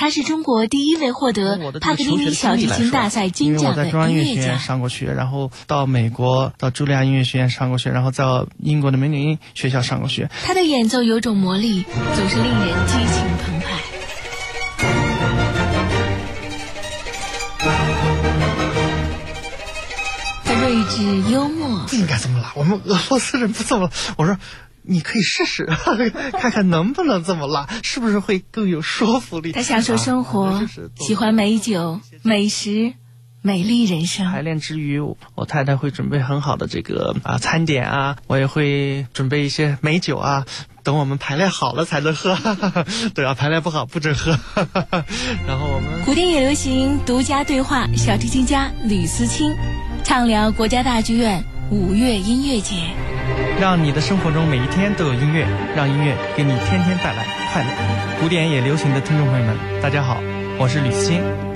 他是中国第一位获得帕格尼尼小提琴大赛金奖的音乐家。上过学，然后到美国到茱莉亚音乐学院上过学，然后到英国的美女音学校上过学。他的演奏有种魔力，总是令人激情澎湃。他睿智幽默。不应该这么拉，我们俄罗斯人不这么。我说。你可以试试，看看能不能这么辣，是不是会更有说服力？他享受生活，喜欢美酒、美食、美丽人生。排练之余，我太太会准备很好的这个啊餐点啊，我也会准备一些美酒啊，等我们排练好了才能喝。对啊，排练不好不准喝。然后我们古典也流行独家对话，小提琴家吕思清畅聊国家大剧院五月音乐节。让你的生活中每一天都有音乐，让音乐给你天天带来快乐。古典也流行的听众朋友们，大家好，我是吕思欣。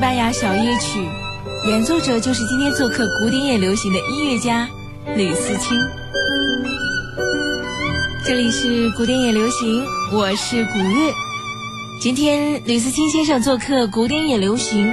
西班牙小夜曲，演奏者就是今天做客古典也流行的音乐家吕思清。这里是古典也流行，我是古月。今天吕思清先生做客古典也流行。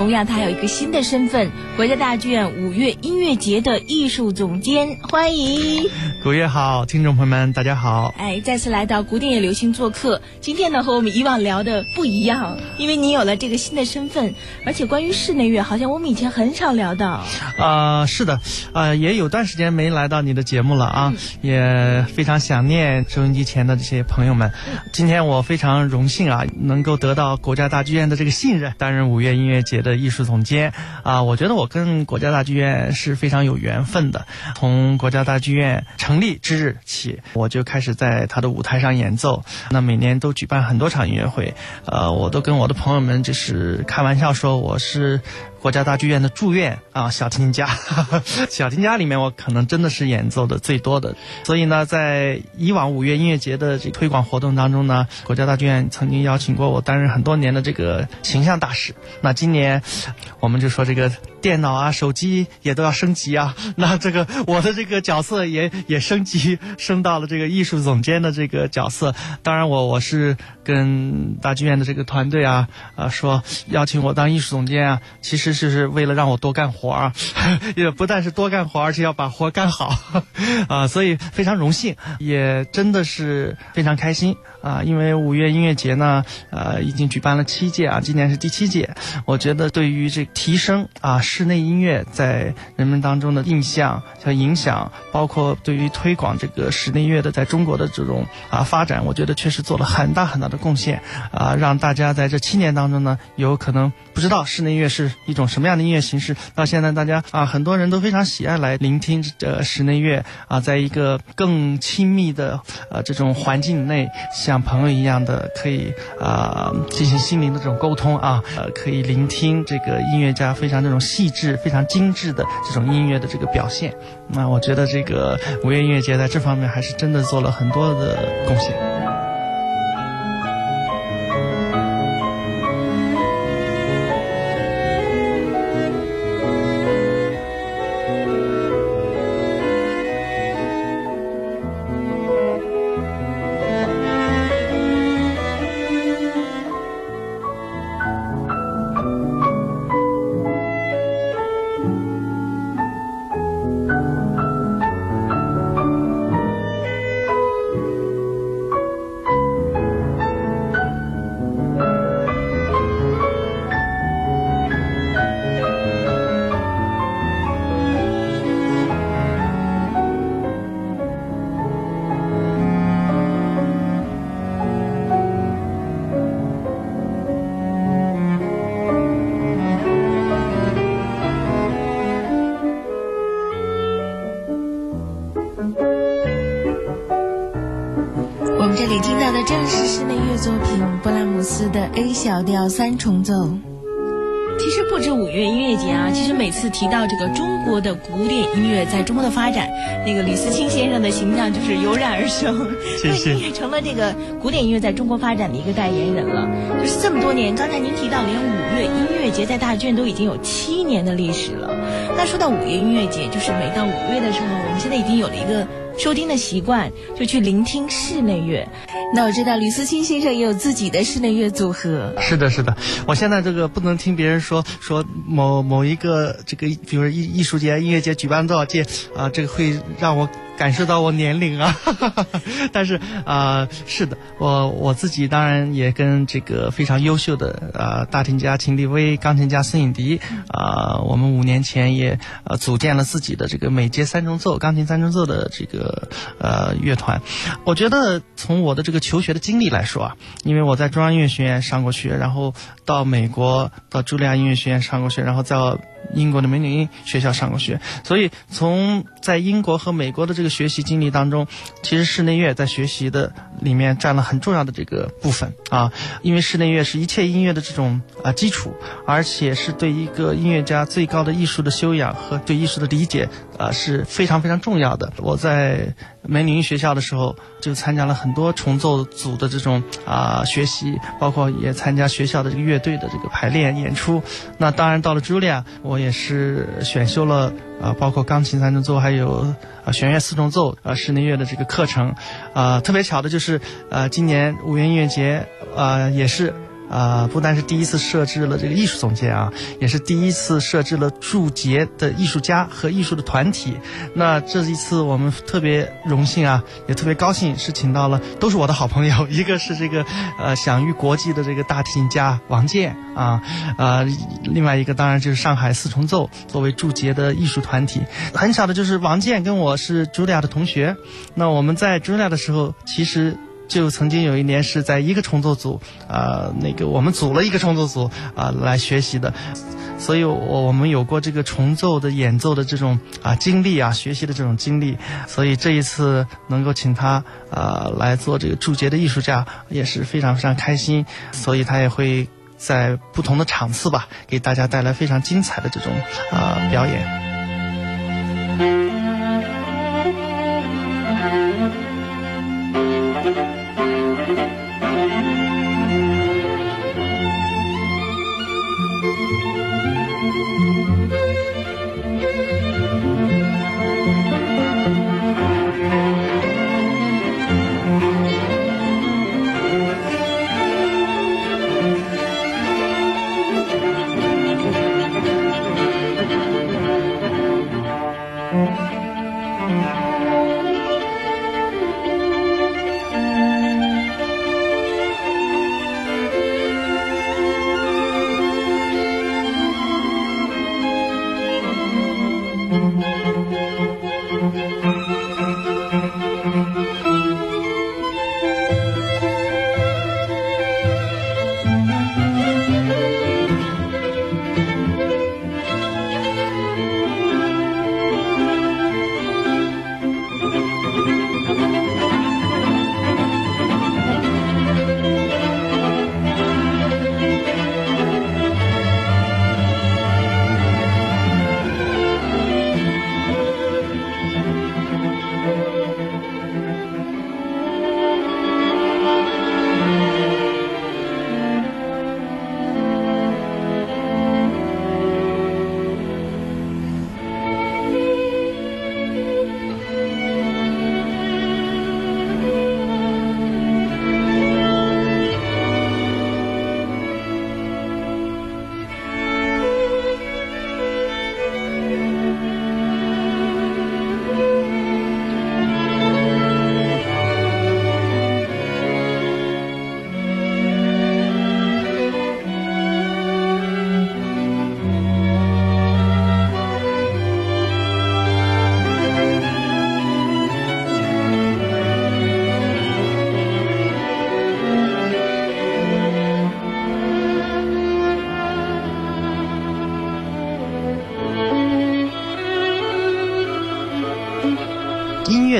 同样，他有一个新的身份——国家大剧院五月音乐节的艺术总监。欢迎，古月好，听众朋友们，大家好。哎，再次来到古典也流行做客。今天呢，和我们以往聊的不一样，因为你有了这个新的身份，而且关于室内乐，好像我们以前很少聊到。啊，是的，啊，也有段时间没来到你的节目了啊，也非常想念收音机前的这些朋友们。今天我非常荣幸啊，能够得到国家大剧院的这个信任，担任五月音乐节。的艺术总监啊，我觉得我跟国家大剧院是非常有缘分的。从国家大剧院成立之日起，我就开始在他的舞台上演奏。那每年都举办很多场音乐会，呃，我都跟我的朋友们就是开玩笑说我是。国家大剧院的住院啊，小提琴家，小提琴家里面我可能真的是演奏的最多的。所以呢，在以往五月音乐节的这推广活动当中呢，国家大剧院曾经邀请过我担任很多年的这个形象大使。那今年，我们就说这个。电脑啊，手机也都要升级啊。那这个我的这个角色也也升级，升到了这个艺术总监的这个角色。当然，我我是跟大剧院的这个团队啊，啊说邀请我当艺术总监啊，其实就是为了让我多干活啊，也不但是多干活，而且要把活干好 啊。所以非常荣幸，也真的是非常开心啊。因为五月音乐节呢，呃，已经举办了七届啊，今年是第七届。我觉得对于这提升啊。室内音乐在人们当中的印象和影响，包括对于推广这个室内乐的在中国的这种啊发展，我觉得确实做了很大很大的贡献啊，让大家在这七年当中呢，有可能不知道室内乐是一种什么样的音乐形式，到现在大家啊很多人都非常喜爱来聆听这室内乐啊，在一个更亲密的呃这种环境内，像朋友一样的可以啊进行心灵的这种沟通啊，呃可以聆听这个音乐家非常这种。细致非常精致的这种音乐的这个表现，那我觉得这个五月音乐节在这方面还是真的做了很多的贡献。作品布拉姆斯的 A 小调三重奏。其实不止五月音乐节啊，其实每次提到这个中国的古典音乐在中国的发展，那个吕思清先生的形象就是油然而生，谢谢也成了这个古典音乐在中国发展的一个代言人了。就是这么多年，刚才您提到，连五月音乐节在大剧院都已经有七年的历史了。那说到五月音乐节，就是每到五月的时候，我们现在已经有了一个。收听的习惯就去聆听室内乐。那我知道吕思清先生也有自己的室内乐组合。是的，是的。我现在这个不能听别人说说某某一个这个，比如艺艺术节、音乐节举办多少届啊，这个会让我。感受到我年龄啊，但是啊，是的，我我自己当然也跟这个非常优秀的啊大提琴家秦立威、钢琴家孙颖迪啊，我们五年前也呃组建了自己的这个美阶三重奏钢琴三重奏的这个呃乐团。我觉得从我的这个求学的经历来说啊，因为我在中央音乐学院上过学，然后到美国到茱莉亚音乐学院上过学，然后在。英国的美女学校上过学，所以从在英国和美国的这个学习经历当中，其实室内乐在学习的里面占了很重要的这个部分啊。因为室内乐是一切音乐的这种啊基础，而且是对一个音乐家最高的艺术的修养和对艺术的理解啊是非常非常重要的。我在。美女音学校的时候，就参加了很多重奏组的这种啊学习，包括也参加学校的这个乐队的这个排练演出。那当然到了茱莉亚，我也是选修了啊，包括钢琴三重奏，还有啊弦乐四重奏啊室内乐的这个课程。啊，特别巧的就是呃今年五月音乐节啊也是。啊，不单是第一次设置了这个艺术总监啊，也是第一次设置了驻节的艺术家和艺术的团体。那这一次我们特别荣幸啊，也特别高兴，是请到了都是我的好朋友，一个是这个呃享誉国际的这个大提琴家王健啊，啊，另外一个当然就是上海四重奏作为驻节的艺术团体。很巧的就是王健跟我是茱莉亚的同学，那我们在茱莉亚的时候其实。就曾经有一年是在一个重奏组，啊，那个我们组了一个重奏组啊来学习的，所以我我们有过这个重奏的演奏的这种啊经历啊，学习的这种经历，所以这一次能够请他啊来做这个驻节的艺术家也是非常非常开心，所以他也会在不同的场次吧，给大家带来非常精彩的这种啊表演。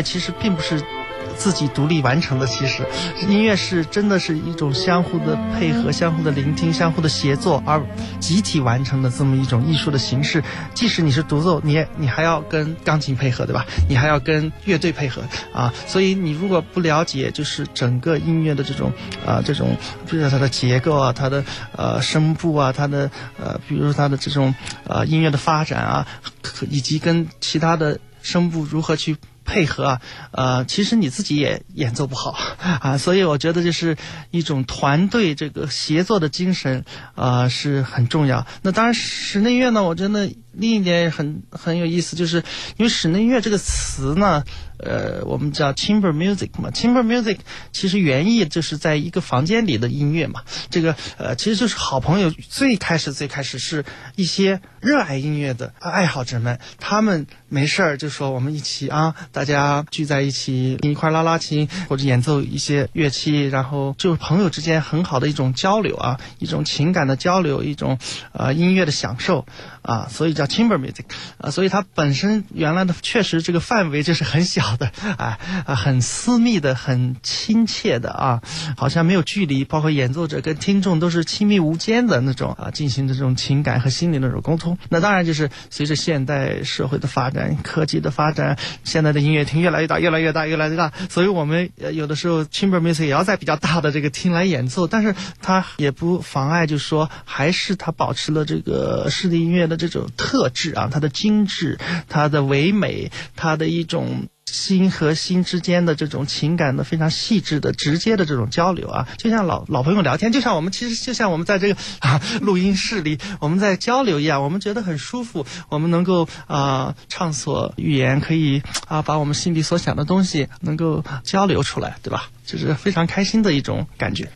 其实并不是自己独立完成的。其实，音乐是真的是一种相互的配合、相互的聆听、相互的协作而集体完成的这么一种艺术的形式。即使你是独奏，你也你还要跟钢琴配合，对吧？你还要跟乐队配合啊。所以你如果不了解，就是整个音乐的这种啊这种，比如说它的结构啊，它的呃声部啊，它的呃，比如说它的这种呃音乐的发展啊，以及跟其他的声部如何去。配合啊，呃，其实你自己也演奏不好 啊，所以我觉得就是一种团队这个协作的精神，呃，是很重要。那当然，室内乐呢，我真的另一点很很有意思，就是因为室内音乐这个词呢。呃，我们叫 chamber music 嘛，chamber music 其实原意就是在一个房间里的音乐嘛。这个呃，其实就是好朋友最开始最开始是一些热爱音乐的爱好者们，他们没事儿就说我们一起啊，大家聚在一起一块拉拉琴或者演奏一些乐器，然后就是朋友之间很好的一种交流啊，一种情感的交流，一种呃音乐的享受啊，所以叫 chamber music 啊，所以它本身原来的确实这个范围就是很小。的啊啊，很私密的，很亲切的啊，好像没有距离，包括演奏者跟听众都是亲密无间的那种啊，进行的这种情感和心灵的这种沟通。那当然就是随着现代社会的发展、科技的发展，现在的音乐厅越来越大、越来越大、越来越大，所以我们有的时候 chamber music 也要在比较大的这个厅来演奏，但是它也不妨碍，就是说还是它保持了这个室内音乐的这种特特质啊，它的精致、它的唯美、它的一种。心和心之间的这种情感的非常细致的、直接的这种交流啊，就像老老朋友聊天，就像我们其实就像我们在这个 啊录音室里我们在交流一样，我们觉得很舒服，我们能够啊畅所欲言，可以啊把我们心里所想的东西能够交流出来，对吧？就是非常开心的一种感觉。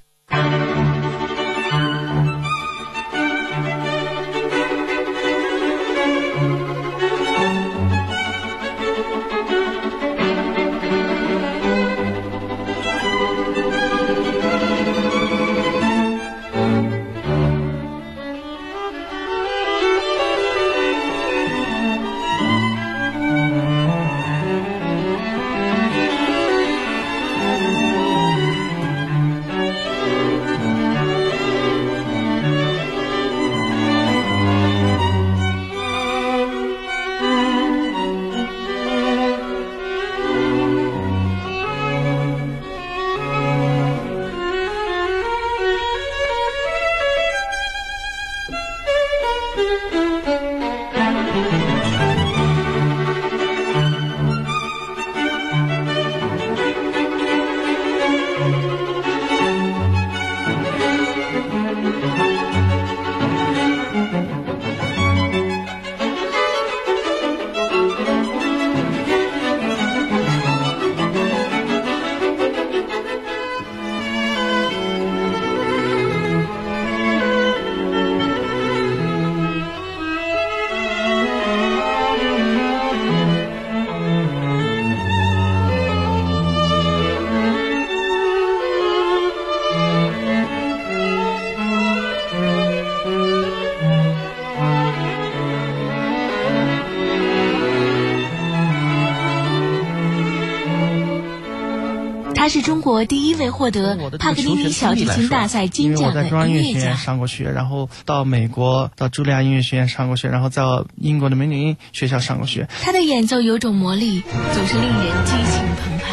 国第一位获得帕格尼尼小提琴大赛金奖的音乐家。上过学，然后到美国到茱莉亚音乐学院上过学，然后在英国的梅林学校上过学。他的演奏有种魔力，总是令人激情澎湃。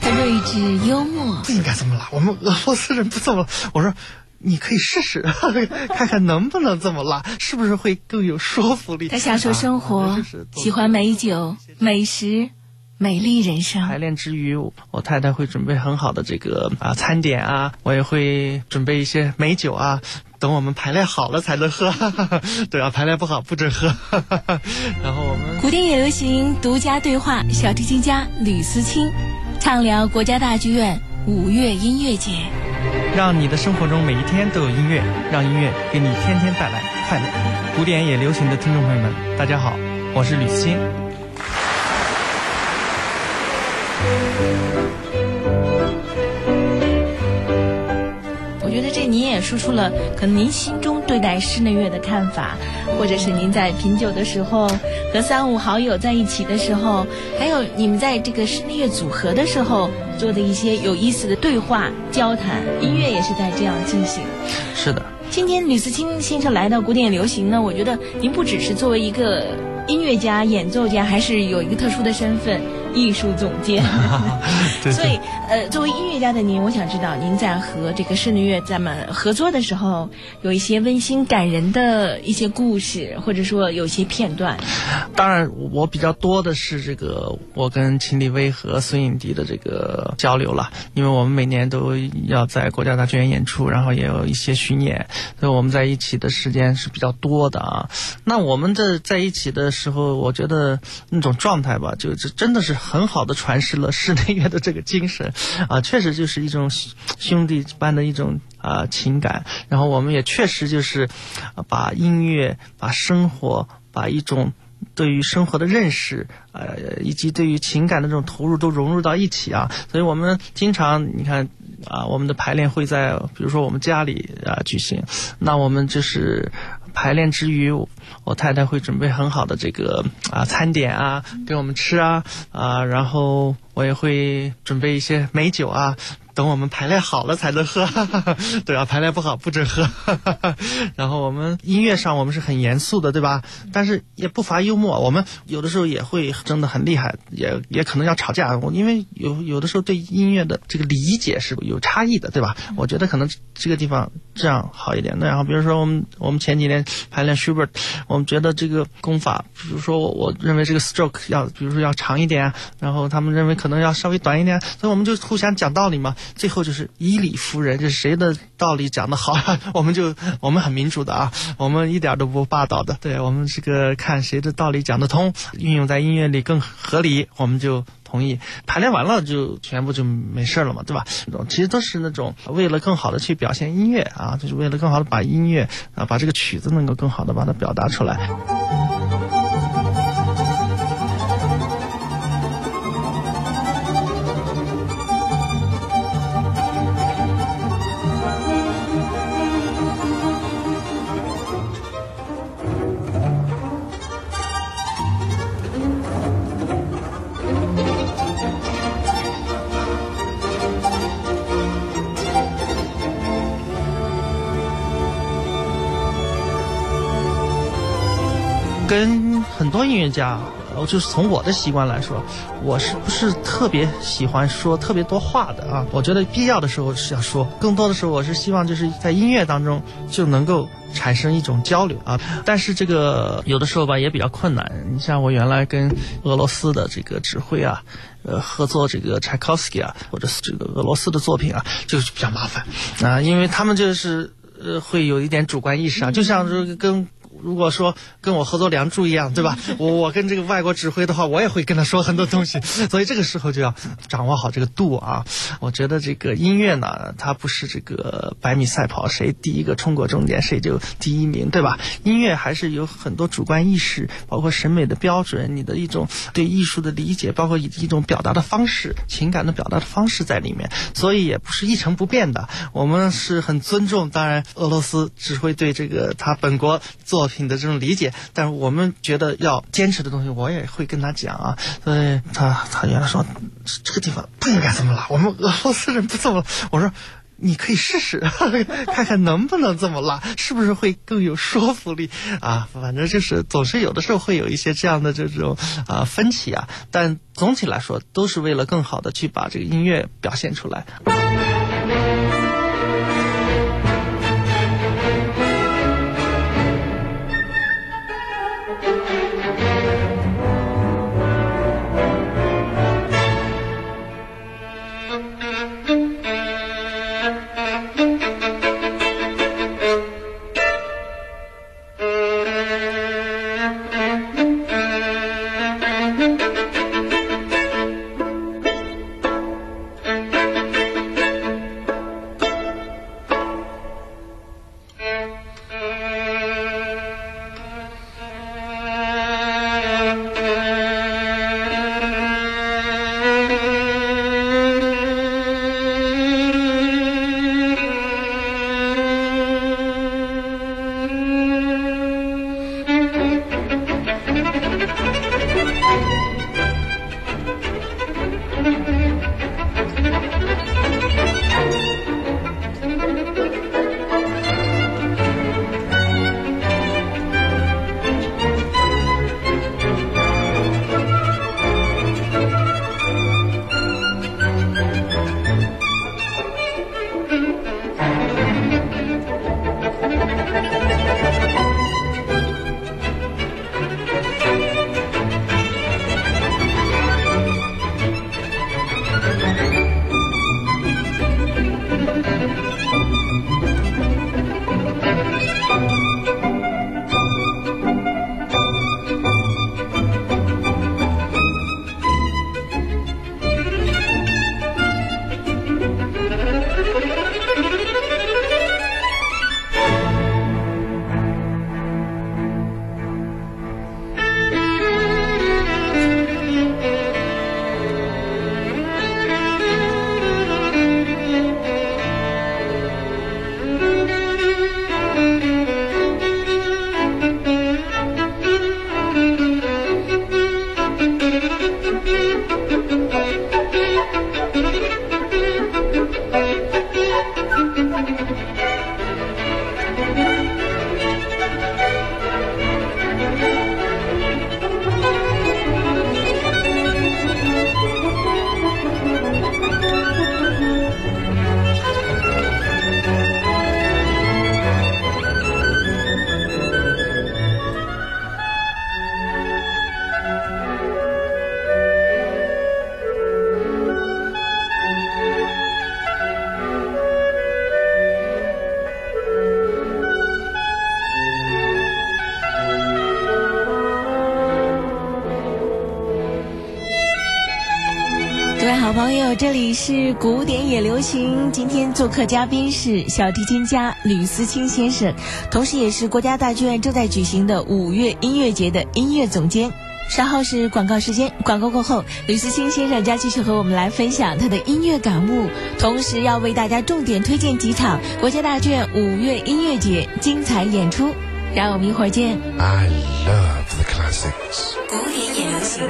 他睿智幽默。不应该这么拉，我们俄罗斯人不这么。我说。你可以试试，看看能不能这么辣，是不是会更有说服力？他享受生活，喜欢美酒、美食、美丽人生。排练之余，我太太会准备很好的这个啊餐点啊，我也会准备一些美酒啊，等我们排练好了才能喝。对啊，排练不好不准喝。然后我们古典也流行独家对话，小提琴家吕思清畅聊国家大剧院五月音乐节。让你的生活中每一天都有音乐，让音乐给你天天带来快乐。古典也流行的听众朋友们，大家好，我是吕思也说出了可能您心中对待室内乐的看法，或者是您在品酒的时候和三五好友在一起的时候，还有你们在这个室内乐组合的时候做的一些有意思的对话交谈。音乐也是在这样进行。是的。今天吕思清先生来到古典流行呢，我觉得您不只是作为一个音乐家、演奏家，还是有一个特殊的身份。艺术总监 对，所以呃，作为音乐家的您，我想知道您在和这个室内乐咱们合作的时候，有一些温馨感人的一些故事，或者说有些片段。当然，我比较多的是这个我跟秦立威和孙颖迪的这个交流了，因为我们每年都要在国家大剧院演出，然后也有一些巡演，所以我们在一起的时间是比较多的啊。那我们这在一起的时候，我觉得那种状态吧，就这真的是。很好的诠释了室内乐的这个精神，啊，确实就是一种兄弟般的一种啊情感。然后我们也确实就是，把音乐、把生活、把一种对于生活的认识，呃，以及对于情感的这种投入都融入到一起啊。所以我们经常你看啊，我们的排练会在比如说我们家里啊举行，那我们就是。排练之余，我太太会准备很好的这个啊餐点啊给我们吃啊啊，然后我也会准备一些美酒啊。等我们排练好了才能喝，对啊，排练不好不准喝。然后我们音乐上我们是很严肃的，对吧？但是也不乏幽默。我们有的时候也会争得很厉害，也也可能要吵架。我因为有有的时候对音乐的这个理解是有差异的，对吧？我觉得可能这个地方这样好一点。那然后比如说我们我们前几年排练 Schubert，我们觉得这个功法，比如说我我认为这个 stroke 要，比如说要长一点，然后他们认为可能要稍微短一点，所以我们就互相讲道理嘛。最后就是以理服人，就是谁的道理讲得好，我们就我们很民主的啊，我们一点都不霸道的。对我们这个看谁的道理讲得通，运用在音乐里更合理，我们就同意。排练完了就全部就没事了嘛，对吧？其实都是那种为了更好的去表现音乐啊，就是为了更好的把音乐啊，把这个曲子能够更好的把它表达出来。家，呃，就是从我的习惯来说，我是不是特别喜欢说特别多话的啊？我觉得必要的时候是要说，更多的时候我是希望就是在音乐当中就能够产生一种交流啊。但是这个有的时候吧也比较困难。你像我原来跟俄罗斯的这个指挥啊，呃，合作这个柴可夫斯基啊，或者是这个俄罗斯的作品啊，就是比较麻烦啊，因为他们就是呃会有一点主观意识啊，就像这个跟。如果说跟我合作《梁祝》一样，对吧？我我跟这个外国指挥的话，我也会跟他说很多东西，所以这个时候就要掌握好这个度啊。我觉得这个音乐呢，它不是这个百米赛跑，谁第一个冲过终点谁就第一名，对吧？音乐还是有很多主观意识，包括审美的标准，你的一种对艺术的理解，包括一一种表达的方式，情感的表达的方式在里面，所以也不是一成不变的。我们是很尊重，当然俄罗斯指挥对这个他本国做。品的这种理解，但是我们觉得要坚持的东西，我也会跟他讲啊。所以他他原来说这个地方不应该这么拉，我们俄罗斯人不这么。我说你可以试试，看看能不能这么拉，是不是会更有说服力啊？反正就是总是有的时候会有一些这样的这种啊分歧啊，但总体来说都是为了更好的去把这个音乐表现出来。里是古典也流行。今天做客嘉宾是小提琴家吕思清先生，同时也是国家大剧院正在举行的五月音乐节的音乐总监。稍后是广告时间，广告过后，吕思清先生将继续和我们来分享他的音乐感悟，同时要为大家重点推荐几场国家大剧院五月音乐节精彩演出。让我们一会儿见。I love the classics. 古典也流行。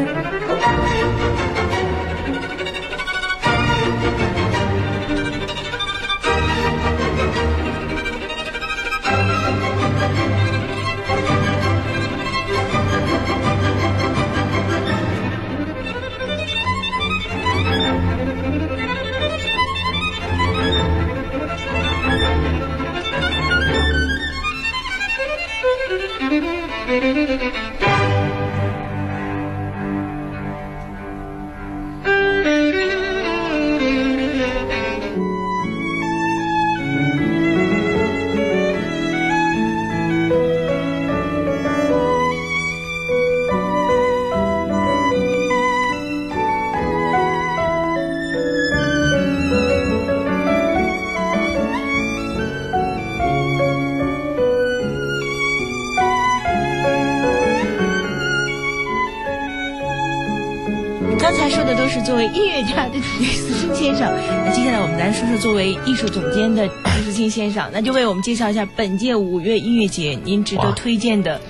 刚作为音乐家的吕思清先生，那接下来我们来说说作为艺术总监的吕思清先生，那就为我们介绍一下本届五月音乐节您值得推荐的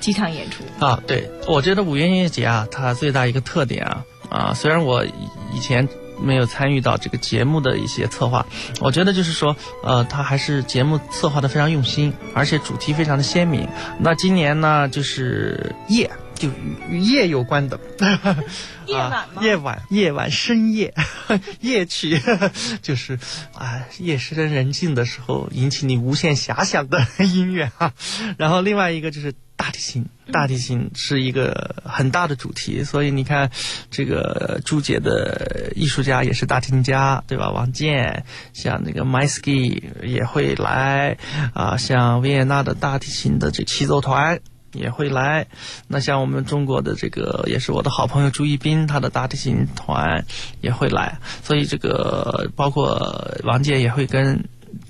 几场演出。啊，对，我觉得五月音乐节啊，它最大一个特点啊啊，虽然我以以前没有参与到这个节目的一些策划，我觉得就是说，呃，它还是节目策划的非常用心，而且主题非常的鲜明。那今年呢，就是夜。就与与夜有关的，夜晚吗啊、夜晚，夜晚，深夜，夜曲，就是啊，夜深人静的时候引起你无限遐想的音乐哈、然后另外一个就是大提琴，大提琴是一个很大的主题，所以你看，这个朱姐的艺术家也是大提琴家，对吧？王健，像那个 m y s k y 也会来啊，像维也纳的大提琴的这齐奏团。也会来，那像我们中国的这个也是我的好朋友朱一斌，他的大提琴团也会来，所以这个包括王健也会跟。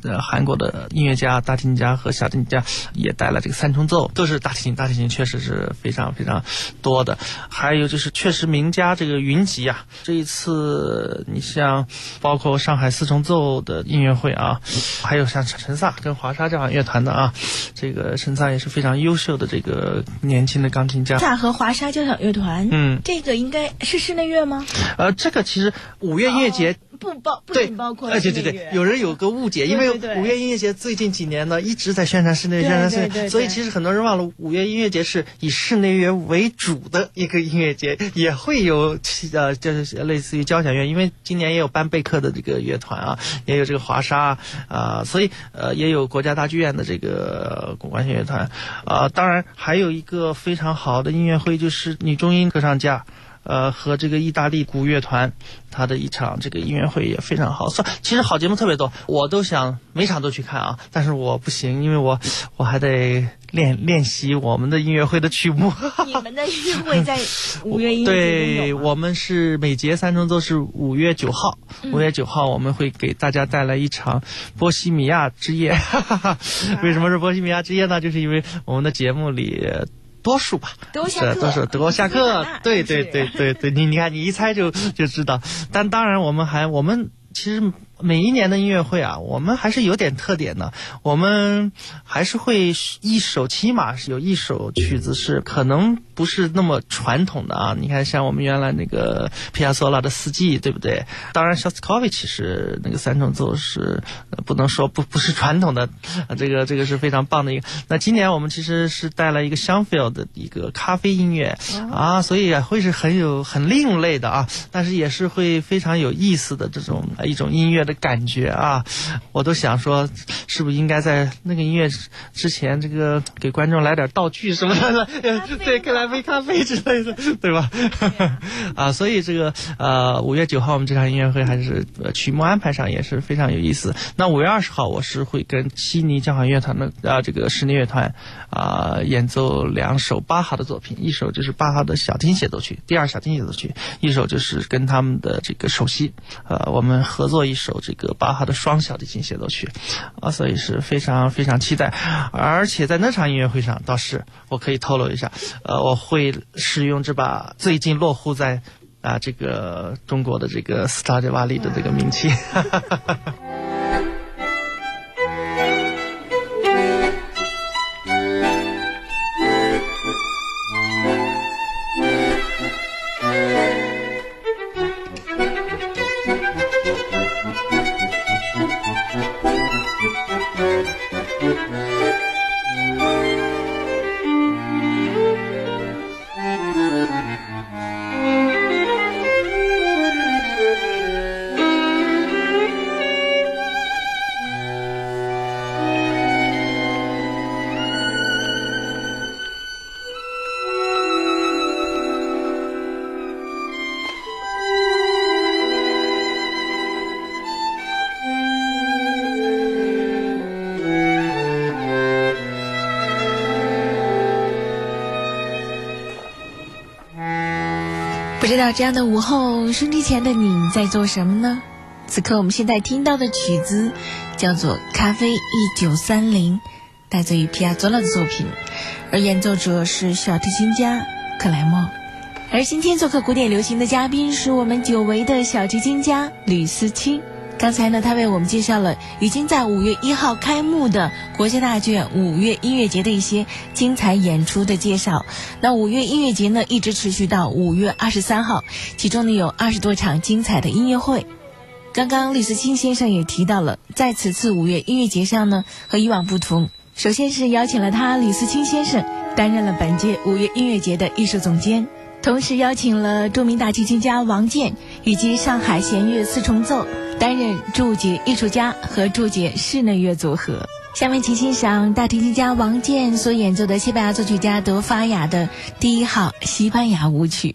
呃，韩国的音乐家、大提琴家和小提琴家也带了这个三重奏，都是大提琴。大提琴确实是非常非常多的。还有就是，确实名家这个云集啊。这一次，你像包括上海四重奏的音乐会啊，还有像陈萨跟华沙交响乐团的啊，这个陈萨也是非常优秀的这个年轻的钢琴家。萨和华沙交响乐团，嗯，这个应该是室内乐吗？呃，这个其实五月音乐节。不包不仅包括哎，对对对，有人有个误解，因为五月音乐节最近几年呢一直在宣传室内乐，宣传室内所以其实很多人忘了，五月音乐节是以室内乐为主的一个音乐节，也会有其呃就是类似于交响乐，因为今年也有班贝克的这个乐团啊，也有这个华沙啊、所以呃也有国家大剧院的这个古管弦乐团。啊、当然还有一个非常好的音乐会就是女中音歌唱家。呃，和这个意大利古乐团，他的一场这个音乐会也非常好。算，其实好节目特别多，我都想每场都去看啊，但是我不行，因为我我还得练练习我们的音乐会的曲目。你们的音乐会在五月音乐节中对我们是每节三重奏是五月九号，嗯五、月九号我们会给大家带来一场波西米亚之夜。为什么是波西米亚之夜呢？就是因为我们的节目里。多数吧，是多数德国下课，对对对对对，你你看你一猜就就知道。但当然，我们还我们其实每一年的音乐会啊，我们还是有点特点的。我们还是会一首，起码是有一首曲子是可能不是那么传统的啊。你看，像我们原来那个皮亚佐拉的《四季》，对不对？当然，肖斯科维奇是那个三重奏是呃不能说 不不是传统的，呃这个这个是非常棒的一个。那今年我们其实是带了一个香菲尔的一个咖啡音乐、啊，所以会是很有很另类的啊，但是也是会非常有意思的这种呃一种音乐的。感觉啊，我都想说，是不是应该在那个音乐之前，这个给观众来点道具什么的，对，给来杯咖啡之类的，对吧？啊，所以这个呃，五月九号我们这场音乐会还是曲目安排上也是非常有意思。那五月二十号我是会跟悉尼交响乐团的啊这个室内乐团啊演奏两首巴哈的作品，一首就是巴哈的小提琴协奏曲，第二小提琴协奏曲，一首就是跟他们的这个首席，呃，我们合作一首这个巴哈的双小提琴协奏曲，啊，所以是非常非常期待。而且在那场音乐会上，倒是我可以透露一下，呃，我会使用这把最近落户在啊这个中国的这个斯塔迪瓦利的这个名器。知道这样的午后，收机前的你在做什么呢？此刻我们现在听到的曲子叫做《咖啡一九三零》，来自于皮亚佐拉的作品，而演奏者是小提琴家克莱默。而今天做客古典流行的嘉宾是我们久违的小提琴家吕思清。刚才呢，他为我们介绍了已经在五月一号开幕的国家大剧院五月音乐节的一些精彩演出的介绍。那五月音乐节呢，一直持续到五月二十三号，其中呢有二十多场精彩的音乐会。刚刚李思清先生也提到了，在此次五月音乐节上呢，和以往不同，首先是邀请了他李思清先生担任了本届五月音乐节的艺术总监，同时邀请了著名大提琴家王健以及上海弦乐四重奏。担任注解艺术家和注解室内乐组合。下面请欣赏大提琴家王健所演奏的西班牙作曲家德法雅的第一号西班牙舞曲。